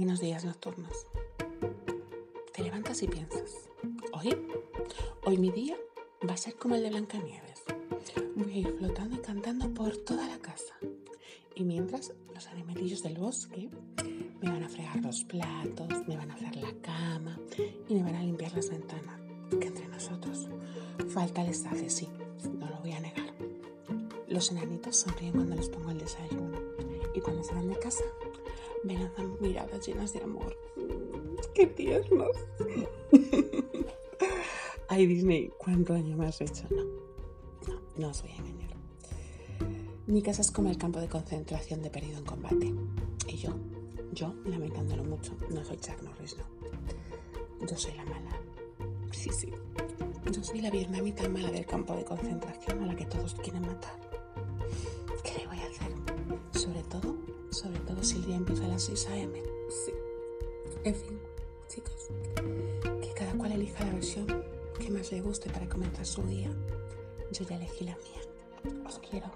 buenos días nocturnos. Te levantas y piensas, hoy, hoy mi día va a ser como el de Blancanieves. Voy a ir flotando y cantando por toda la casa. Y mientras los animalillos del bosque me van a fregar los platos, me van a hacer la cama y me van a limpiar las ventanas. Que entre nosotros falta les hace, sí, no lo voy a negar. Los enanitos sonríen cuando les pongo el desayuno y cuando se van de casa me lanzan miradas llenas de amor. ¡Qué tiernos! Ay, Disney, ¿cuánto daño me has hecho? No, no, no os voy a engañar. Mi casa es como el campo de concentración de perdido en combate. Y yo, yo, lamentándolo mucho, no soy Chuck Norris, no. Yo soy la mala. Sí, sí. Yo soy la vietnamita mala del campo de concentración a la que todos quieren matar. ¿Qué le voy a hacer? Sobre todo, sobre todo si el día empieza a las 6 a.m. Sí. En fin, chicos, que cada cual elija la versión que más le guste para comenzar su día. Yo ya elegí la mía. Os quiero.